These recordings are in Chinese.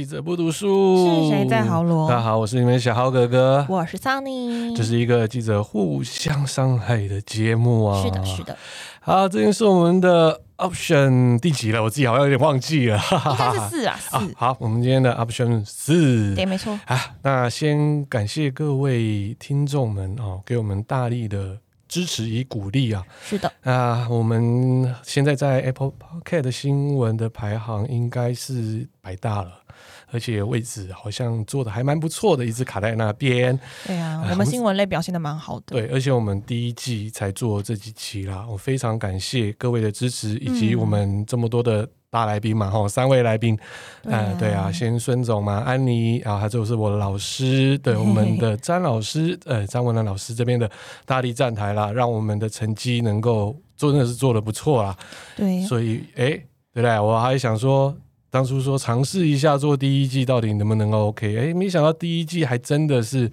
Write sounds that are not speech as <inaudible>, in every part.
记者不读书，是谁在豪罗？大家好，我是你们小豪哥哥，我是 Sunny，这是一个记者互相伤害的节目啊。是的，是的。好，这边是我们的 Option 第几了？我自己好像有点忘记了，应该是四 <laughs> 啊，四。好，我们今天的 Option 四，对，没错。啊，那先感谢各位听众们哦，给我们大力的。支持与鼓励啊！是的啊，我们现在在 Apple Podcast 的新闻的排行应该是百大了，而且位置好像做的还蛮不错的，一直卡在那边。对啊，我们新闻类表现的蛮好的。对，而且我们第一季才做这几期啦，我非常感谢各位的支持，以及我们这么多的。大来宾嘛，吼，三位来宾，嗯、啊，对啊，先孙总嘛，安妮啊，他就是我的老师，对，我们的 <laughs> 詹老师，呃，张文兰老师这边的大力站台啦，让我们的成绩能够真的是做的不错啦，对，所以，哎，对不对？我还想说，当初说尝试一下做第一季，到底能不能 OK？哎，没想到第一季还真的是。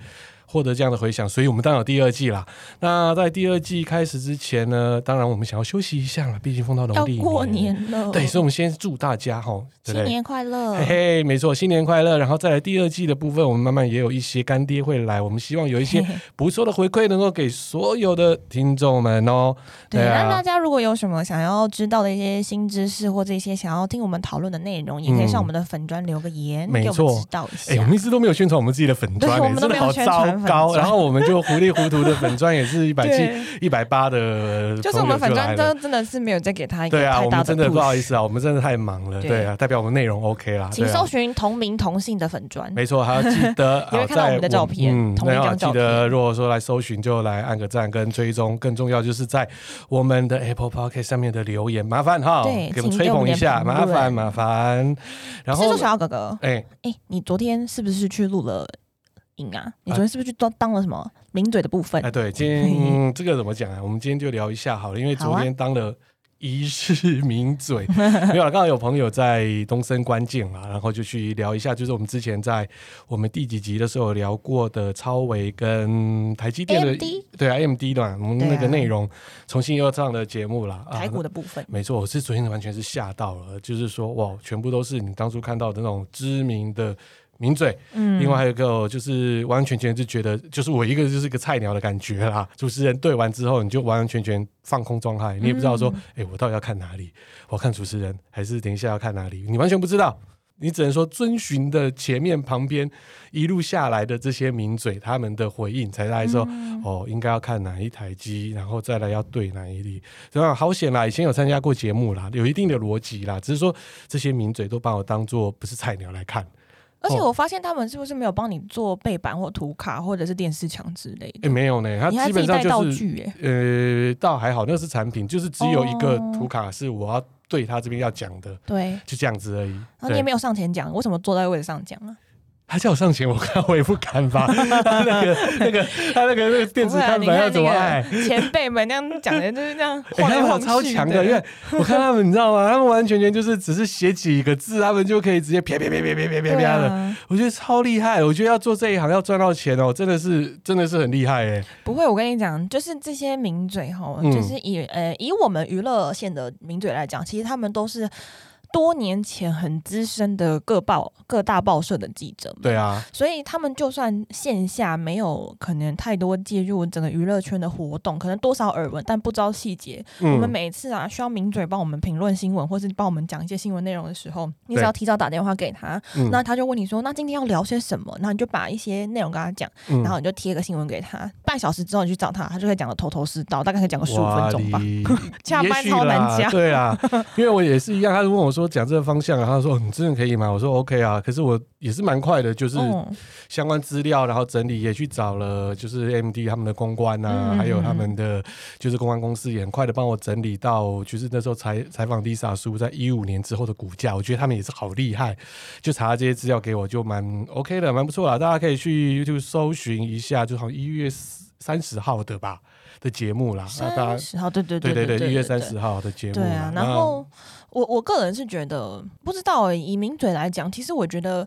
获得这样的回响，所以我们当然有第二季啦。那在第二季开始之前呢，当然我们想要休息一下了，毕竟碰到农历过年了。对，所以我们先祝大家哈，新年快乐，嘿嘿，没错，新年快乐。然后再来第二季的部分，我们慢慢也有一些干爹会来，我们希望有一些不错的回馈，能够给所有的听众们哦。对，那、啊、大家如果有什么想要知道的一些新知识，或者一些想要听我们讨论的内容，也可以上我们的粉砖留个言，没、嗯、错，知道一下。哎，我们一直都没有宣传我们自己的粉专，我们都没有宣传。高，然后我们就糊里糊涂的粉砖也是一百七、一百八的，就是我们粉砖都真的是没有再给他一个对啊，我们真的不好意思啊，我们真的太忙了，对，对啊，代表我们内容 OK 啦，请搜寻同名同姓的粉砖，没错，还要记得 <laughs> 你会看到我们的照片，嗯，同一张照片，记得如果说来搜寻就来按个赞跟追踪，更重要就是在我们的 Apple Podcast 上面的留言，麻烦哈，对，给我们吹捧一下，麻烦麻烦。然后，小小哥哥，哎。哎，你昨天是不是去录了？啊！你昨天是不是去当当了什么名嘴的部分？哎，对，今天这个怎么讲啊？我们今天就聊一下好了，因为昨天当了一日名嘴，啊、没有了。刚好有朋友在东森关键嘛，然后就去聊一下，就是我们之前在我们第几集的时候聊过的超维跟台积电的，AMD? 对啊，AMD 的我们那个内容重新又上的节目了，台股的部分。没错，我是昨天完全是吓到了，就是说哇，全部都是你当初看到的那种知名的。名嘴，嗯，另外还有一个就是完完全全就觉得就是我一个就是一个菜鸟的感觉啦。<laughs> 主持人对完之后，你就完完全全放空状态，你也不知道说，哎、欸，我到底要看哪里？我看主持人还是等一下要看哪里？你完全不知道，你只能说遵循的前面旁边一路下来的这些名嘴他们的回应，才来说、嗯、哦，应该要看哪一台机，然后再来要对哪一里。这样好险啦，以前有参加过节目啦，有一定的逻辑啦，只是说这些名嘴都把我当做不是菜鸟来看。而且我发现他们是不是没有帮你做背板或图卡或者是电视墙之类的？哎、欸，没有呢，他基本上就是道具哎，呃，倒还好，那是产品，就是只有一个图卡是我要对他这边要讲的，对，就这样子而已。那你也没有上前讲，为什么坐在位置上讲啊？他叫我上前，我看我也不敢吧。<laughs> 他那个、那个、他那个、那个电子看板要怎么按？前辈们那样讲的就是这样，<laughs> 哎、欸，他们超强的，因为我看他们，你知道吗？他们完完全全就是只是写几个字，他们就可以直接啪啪啪啪啪啪啪啪的。我觉得超厉害，我觉得要做这一行要赚到钱哦，真的是真的是很厉害哎。不会，我跟你讲，就是这些名嘴哈，就是以呃以我们娱乐线的名嘴来讲，其实他们都是。多年前很资深的各报各大报社的记者，对啊，所以他们就算线下没有可能太多介入整个娱乐圈的活动，可能多少耳闻，但不知道细节。嗯、我们每次啊需要名嘴帮我们评论新闻，或是帮我们讲一些新闻内容的时候，你只要提早打电话给他，那他就问你说：“那今天要聊些什么？”那你就把一些内容跟他讲，然后你就贴个新闻给他。半小时之后你去找他，他就会讲的头头是道，大概可以讲个十五分钟吧。加班 <laughs> 超难讲，对啊，因为我也是一样，他就问我说。讲这个方向，然后他说你真的可以吗？我说 OK 啊，可是我也是蛮快的，就是相关资料，然后整理也去找了，就是 AMD 他们的公关啊，还有他们的就是公关公司也很快的帮我整理到，就是那时候采采访 Lisa 叔在一五年之后的股价，我觉得他们也是好厉害，就查这些资料给我，就蛮 OK 的，蛮不错啦。大家可以去 YouTube 搜寻一下，就好像一月三十号的吧的节目啦。三十号，对对对对对，一月三十号的节目。对啊，然后。我我个人是觉得，不知道以名嘴来讲，其实我觉得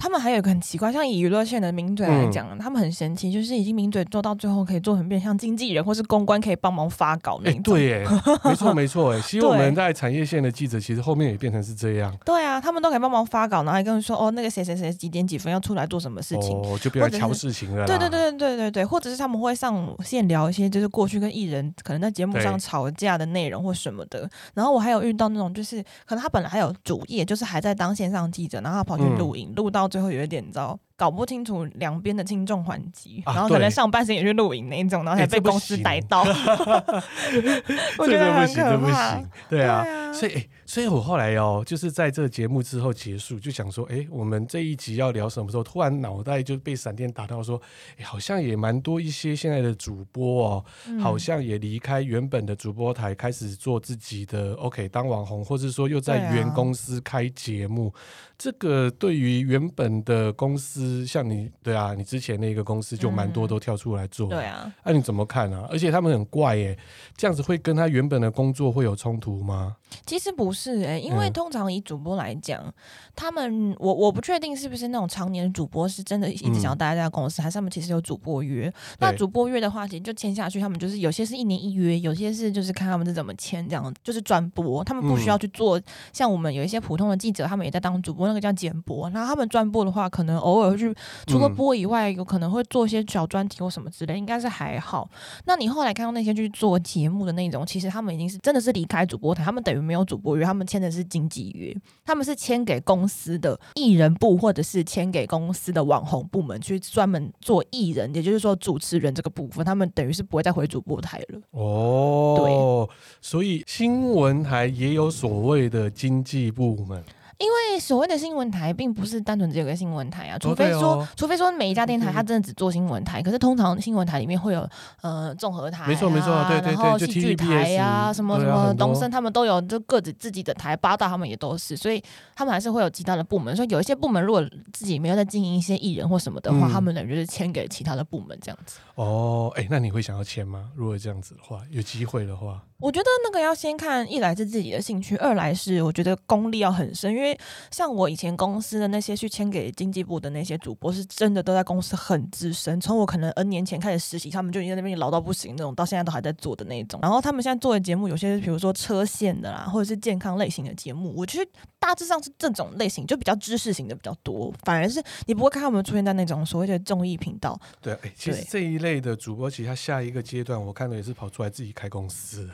他们还有一个很奇怪，像以娱乐线的名嘴来讲，嗯、他们很神奇，就是已经名嘴做到最后可以做很变像经纪人或是公关，可以帮忙发稿那种。欸、对，耶，没错没错，哎，<laughs> 其实我们在产业线的记者，其实后面也变成是这样。对啊，他们都可以帮忙发稿，然后还跟人说哦，那个谁谁谁几点几分要出来做什么事情，哦，就不要挑事情了。对对对对对对，或者是他们会上线聊一些就是过去跟艺人可能在节目上吵架的内容或什么的。然后我还有遇到那种就是可能他本来还有主业，就是还在当线上记者，然后他跑去录影，录、嗯、到最后有一点你知道。搞不清楚两边的轻重缓急，啊、然后可能上半身也去露营那一种，然后才被公司逮到，欸、<laughs> 我觉得很可怕。对啊，对啊，所以、欸，所以我后来哦，就是在这个节目之后结束，就想说，哎、欸，我们这一集要聊什么时候？突然脑袋就被闪电打到，说，好像也蛮多一些现在的主播哦，嗯、好像也离开原本的主播台，开始做自己的 OK 当网红，或者说又在原公司开节目。这个对于原本的公司，像你对啊，你之前那个公司就蛮多都跳出来做，嗯、对啊，那、啊、你怎么看啊？而且他们很怪耶，这样子会跟他原本的工作会有冲突吗？其实不是哎，因为通常以主播来讲，嗯、他们我我不确定是不是那种常年主播是真的一直想要待在这家公司，嗯、还是他们其实有主播约。那主播约的话，其实就签下去，他们就是有些是一年一约，有些是就是看他们是怎么签，这样就是转播，他们不需要去做。嗯、像我们有一些普通的记者，他们也在当主播。那个叫剪播，那他们转播的话，可能偶尔去除了播以外，有可能会做一些小专题或什么之类，应该是还好。那你后来看到那些去做节目的那种，其实他们已经是真的是离开主播台，他们等于没有主播约，他们签的是经纪约，他们是签给公司的艺人部，或者是签给公司的网红部门去专门做艺人，也就是说主持人这个部分，他们等于是不会再回主播台了。哦，对，所以新闻台也有所谓的经纪部门。因为所谓的新闻台，并不是单纯只有个新闻台啊，除非说，哦哦、除非说每一家电台它真的只做新闻台，嗯、可是通常新闻台里面会有呃综合台、啊，没错没错，对对对，然后戏剧台呀、啊，什么什么东森他们都有，就各自自己的台，八大他们也都是，所以他们还是会有其他的部门。所以有一些部门如果自己没有在经营一些艺人或什么的话，嗯、他们等于就是签给其他的部门这样子。哦，哎，那你会想要签吗？如果这样子的话，有机会的话。我觉得那个要先看，一来是自己的兴趣，二来是我觉得功力要很深。因为像我以前公司的那些去签给经济部的那些主播，是真的都在公司很资深，从我可能 N 年前开始实习，他们就已经在那边老到不行那种，到现在都还在做的那种。然后他们现在做的节目，有些是比如说车线的啦，或者是健康类型的节目，我觉得大致上是这种类型，就比较知识型的比较多。反而是你不会看他们出现在那种所谓的综艺频道。对，哎，其实这一类的主播，其实他下一个阶段，我看到也是跑出来自己开公司。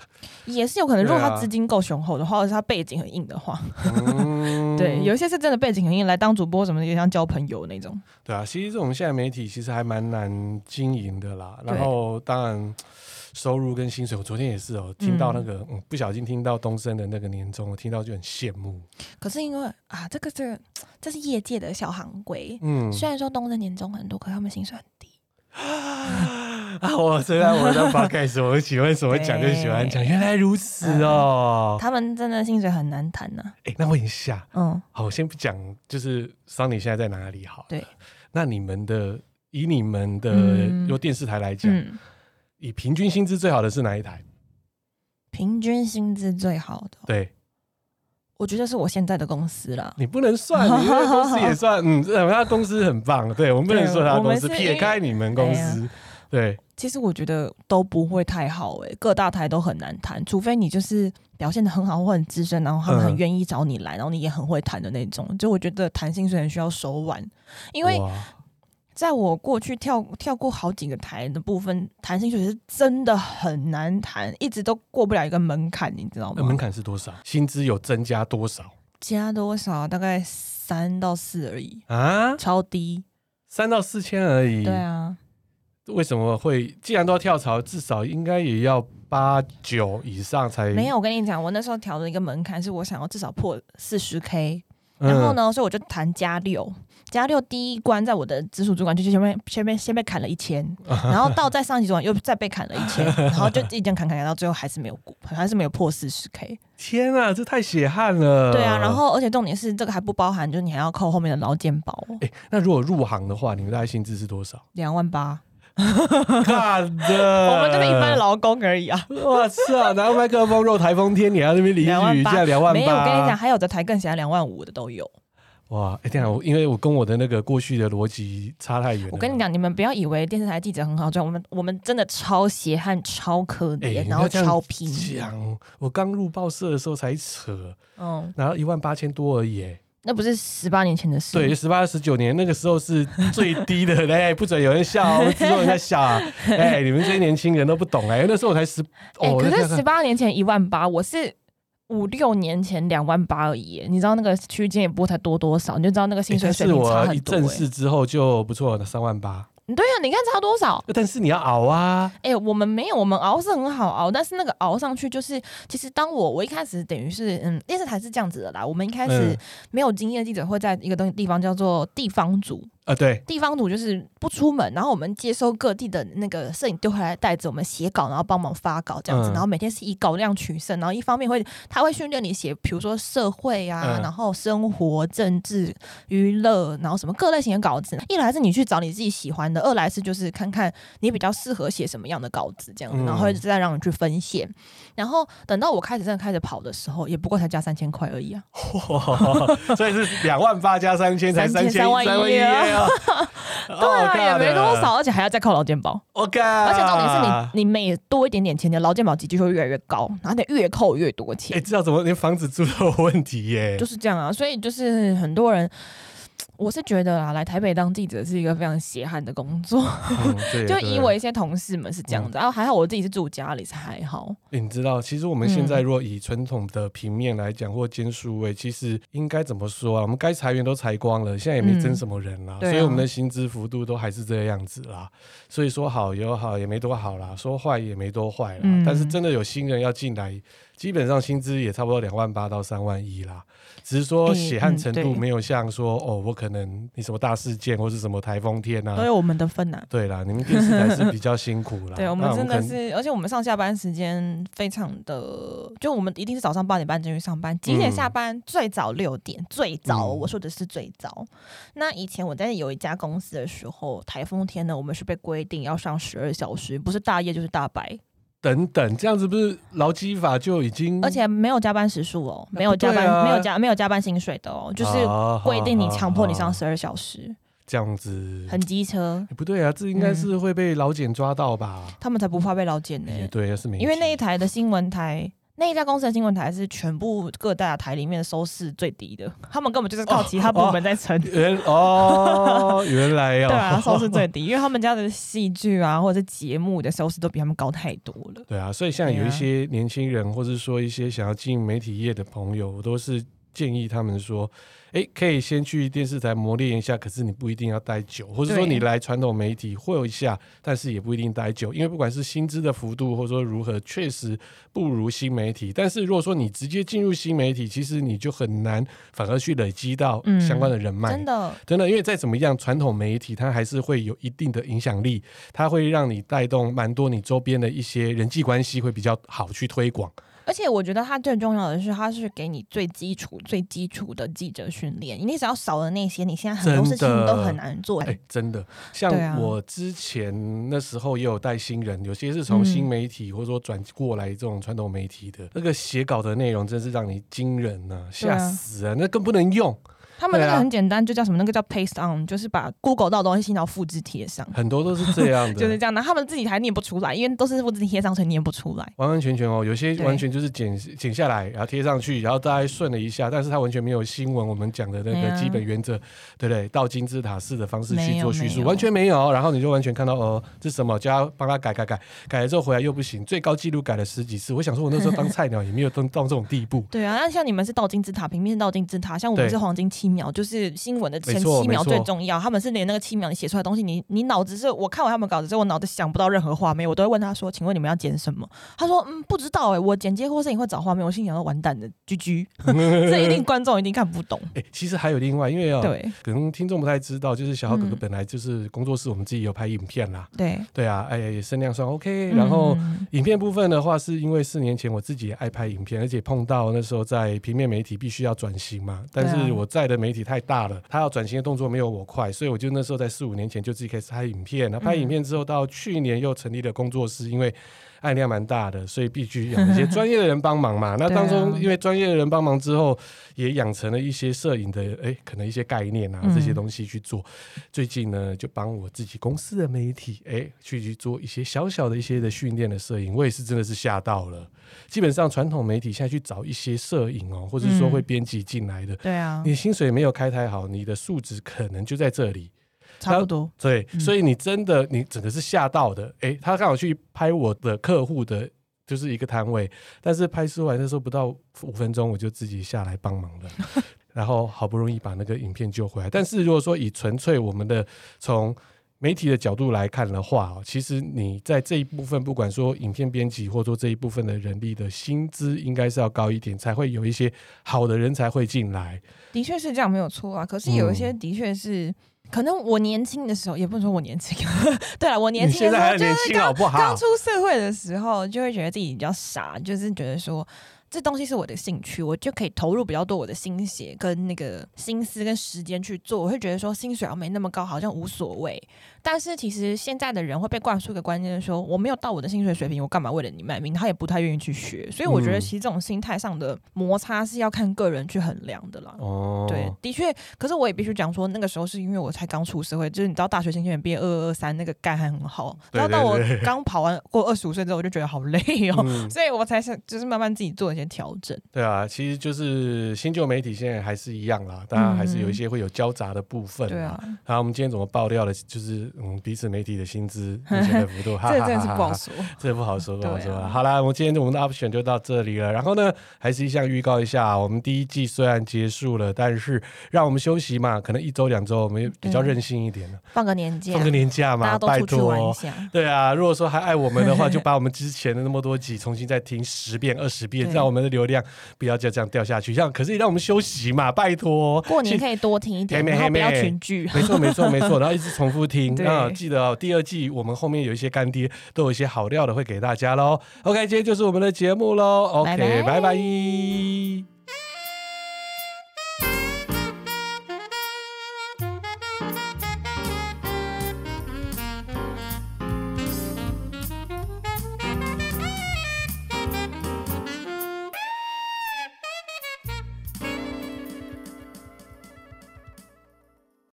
也是有可能，如果他资金够雄厚的话，或者是他背景很硬的话，嗯、对，有一些是真的背景很硬，来当主播什么的，也像交朋友那种。对啊，其实这种现在媒体其实还蛮难经营的啦。然后当然收入跟薪水，我昨天也是哦，听到那个、嗯嗯、不小心听到东升的那个年终，我听到就很羡慕。可是因为啊，这个这个这是业界的小行规，嗯，虽然说东升年终很多，可是他们薪水很低。啊！<laughs> 我虽然我在发开始，我喜欢什么讲就喜欢讲，原来如此哦。他们真的薪水很难谈呢。哎，那问一下，嗯，好，我先不讲，就是 Sunny 现在在哪里？好，对。那你们的以你们的由电视台来讲，以平均薪资最好的是哪一台？平均薪资最好的，对，我觉得是我现在的公司了。你不能算，你的公司也算，嗯，他公司很棒。对，我们不能说他公司，撇开你们公司，对。其实我觉得都不会太好哎、欸，各大台都很难谈，除非你就是表现的很好或很资深，然后他们很愿意找你来，然后你也很会谈的那种。就我觉得谈薪水很需要手腕，因为在我过去跳跳过好几个台的部分，谈薪水是真的很难谈，一直都过不了一个门槛，你知道吗？门槛是多少？薪资有增加多少？加多少？大概三到四而已啊，超低，三到四千而已。对啊。为什么会？既然都要跳槽，至少应该也要八九以上才。没有，我跟你讲，我那时候调的一个门槛是我想要至少破四十 K，然后呢，嗯、所以我就谈加六，加六第一关，在我的直属主管就前面前面先被砍了一千，<laughs> 然后到再上级主管又再被砍了一千，然后就一直砍砍砍到最后还是没有过，还是没有破四十 K。天啊，这太血汗了。对啊，然后而且重点是这个还不包含，就是你还要扣后面的劳健保。哎，那如果入行的话，你们大概薪资是多少？两万八。看的，我们就是一般的劳工而已啊！我操，拿麦克风，肉台风天，你还在那边淋雨，现在两万八。没有，我跟你讲，还有的台更小，两万五的都有。哇，哎，这样我因为我跟我的那个过去的逻辑差太远。我跟你讲，你们不要以为电视台记者很好赚，我们我们真的超血汗、超可怜，然后超拼。讲，我刚入报社的时候才扯，嗯，然后一万八千多而已。那不是十八年前的事。对，十八十九年那个时候是最低的。哎，不准有人笑，<laughs> 我知道人在笑啊。哎，你们这些年轻人都不懂哎，那时候我才十。哦，可是十八年前一万八，我是。五六年前两万八而已，你知道那个区间也不会才多多少，你就知道那个薪水水平差很多。正式之后就不错了，三万八。对啊，你看差多少？但是你要熬啊！哎、欸，我们没有，我们熬是很好熬，但是那个熬上去就是，其实当我我一开始等于是，嗯，电视台是这样子的啦。我们一开始没有经验的记者会在一个东地方叫做地方组。啊，对，地方组就是不出门，然后我们接收各地的那个摄影丢回来带着我们写稿，然后帮忙发稿这样子，嗯、然后每天是以稿量取胜，然后一方面会他会训练你写，比如说社会啊，嗯、然后生活、政治、娱乐，然后什么各类型的稿子。一来是你去找你自己喜欢的，二来是就是看看你比较适合写什么样的稿子这样子，然后会再让你去分线。然后等到我开始真的开始跑的时候，也不过才加三千块而已啊，<laughs> 所以是两万八加三千才三千三万一 <laughs> 啊。对啊，也没多少，而且还要再扣劳健保。OK，而且重点是你，你每多一点点钱，你的劳健保级距就会越来越高，然后你越扣越多钱。哎，知道怎么连房子住都有问题耶？就是这样啊，所以就是很多人。我是觉得啊，来台北当记者是一个非常血汗的工作。<laughs> 嗯、就以我一些同事们是这样子，然后、嗯啊、还好我自己是住家里，是还好。你知道，其实我们现在若以传统的平面来讲，或兼数位，其实应该怎么说啊？我们该裁员都裁光了，现在也没增什么人了，嗯、所以我们的薪资幅度都还是这个样子啦。所以说好有好，也没多好啦；说坏也没多坏啦。嗯、但是真的有新人要进来。基本上薪资也差不多两万八到三万一啦，只是说血汗程度没有像说、嗯、哦，我可能你什么大事件或是什么台风天啊，都有我们的份呐、啊。对啦，你们电视台是 <laughs> 比较辛苦啦。对，我们真的是，而且我们上下班时间非常的，就我们一定是早上八点半进去上班，几点下班？嗯、最早六点，最早我说的是最早。嗯、那以前我在有一家公司的时候，台风天呢，我们是被规定要上十二小时，不是大夜就是大白。等等，这样子不是劳基法就已经，而且没有加班时数哦，没有加班，啊、没有加没有加班薪水的哦，就是规定你强迫你上十二小时，这样子。很机车，不对啊，这应该是会被老检抓到吧？嗯、他们才不怕被老检呢，对，是没，因为那一台的新闻台。那一家公司的新闻台是全部各大台里面收视最低的，他们根本就是靠其他部门在撑。原哦，原来哦，对啊，<laughs> 收视最低，因为他们家的戏剧啊或者是节目的收视都比他们高太多了。对啊，所以像有一些年轻人，或者说一些想要进媒体业的朋友，我都是建议他们说。诶，可以先去电视台磨练一下，可是你不一定要待久，或者说你来传统媒体会有一下，但是也不一定待久，因为不管是薪资的幅度或者说如何，确实不如新媒体。但是如果说你直接进入新媒体，其实你就很难，反而去累积到相关的人脉。嗯，真的，真的，因为再怎么样，传统媒体它还是会有一定的影响力，它会让你带动蛮多你周边的一些人际关系，会比较好去推广。而且我觉得它最重要的是，它是给你最基础、最基础的记者训练。你只要少了那些，你现在很多事情都很难做。哎，真的，像我之前那时候也有带新人，有些是从新媒体或者说转过来这种传统媒体的，那个写稿的内容真是让你惊人呐，吓死啊！那更不能用。他们那个很简单，就叫什么？那个叫 paste on，就是把 Google 到的东西然后复制贴上。很多都是这样的，就是这样的。他们自己还念不出来，因为都是复制贴上，所以念不出来。完完全全哦，有些完全就是剪剪下来，然后贴上去，然后大家顺了一下，但是它完全没有新闻我们讲的那个基本原则，对不对？到金字塔式的方式去做叙述，完全没有。然后你就完全看到哦，这是什么？就要帮他改改改，改了之后回来又不行，最高纪录改了十几次。我想说，我那时候当菜鸟也没有到到这种地步。对啊，那像你们是倒金字塔，平面是倒金字塔，像我们是黄金七秒，就是。新闻的前七秒最重要，他们是连那个七秒你写出来的东西，你你脑子是我看完他们稿子之后，我脑子想不到任何画面，我都会问他说：“请问你们要剪什么？”他说：“嗯，不知道哎、欸，我剪接或摄影会找画面。”我心想说：“完蛋了居居这一定观众一定看不懂。”哎、欸，其实还有另外，因为啊、喔，对，<laughs> 可能听众不太知道，就是小豪哥哥本来就是工作室，我们自己有拍影片啦。对，对啊，哎、欸，声量算 OK。然后影片部分的话，是因为四年前我自己也爱拍影片，而且碰到那时候在平面媒体必须要转型嘛，但是我在的媒体太大了，他要转型的动作没有我快，所以我就那时候在四五年前就自己开始拍影片。然后拍影片之后，到去年又成立了工作室，因为案量蛮大的，所以必须有一些专业的人帮忙嘛。<laughs> 那当中因为专业的人帮忙之后，也养成了一些摄影的哎、欸，可能一些概念啊这些东西去做。嗯、最近呢，就帮我自己公司的媒体哎、欸，去去做一些小小的一些的训练的摄影，我也是真的是吓到了。基本上传统媒体现在去找一些摄影哦，或者说会编辑进来的，对啊，你薪水没有开太好，你的素质可能就在这里。差不多，对，嗯、所以你真的，你整个是吓到的。哎、欸，他刚好去拍我的客户的，就是一个摊位，但是拍出来的时候不到五分钟，我就自己下来帮忙了，<laughs> 然后好不容易把那个影片救回来。但是如果说以纯粹我们的从媒体的角度来看的话，其实你在这一部分，不管说影片编辑，或者说这一部分的人力的薪资，应该是要高一点，才会有一些好的人才会进来。的确是这样，没有错啊。可是有一些的确是。嗯可能我年轻的时候，也不能说我年轻。<laughs> 对了，我年轻的时候就是刚刚出社会的时候，就会觉得自己比较傻，就是觉得说。这东西是我的兴趣，我就可以投入比较多我的心血跟那个心思跟时间去做。我会觉得说薪水要没那么高，好像无所谓。但是其实现在的人会被灌输一个观念，说我没有到我的薪水水平，我干嘛为了你卖命？他也不太愿意去学。所以我觉得其实这种心态上的摩擦是要看个人去衡量的啦。哦、嗯，对，的确。可是我也必须讲说，那个时候是因为我才刚出社会，就是你知道大学新鲜人毕业二二二三那个干还很好。然后到我刚跑完过二十五岁之后，我就觉得好累哦，嗯、所以我才想就是慢慢自己做一些调整。对啊，其实就是新旧媒体现在还是一样啦，当然还是有一些会有交杂的部分。对啊，然后我们今天怎么爆料的，就是嗯，彼此媒体的薪资 <laughs> 目前的幅度，这真的是不好说，这 <laughs> 不好说，不好说。啊、好啦，我们今天我们的 option 就到这里了。然后呢，还是一项预告一下，我们第一季虽然结束了，但是让我们休息嘛，可能一周两周，我们比较任性一点了，放个年假，放个年假嘛，拜托。对啊，如果说还爱我们的话，就 <laughs> 把我们之前的那么多集重新再听十遍、二十遍，让我们的流量。不要就这样掉下去，这样可是让我们休息嘛，拜托。过年可以多听一点，然后不要群聚。没错，没错，没错，然后一直重复听。<laughs> 啊，记得哦，第二季我们后面有一些干爹，都有一些好料的会给大家喽。OK，今天就是我们的节目喽。OK，拜拜。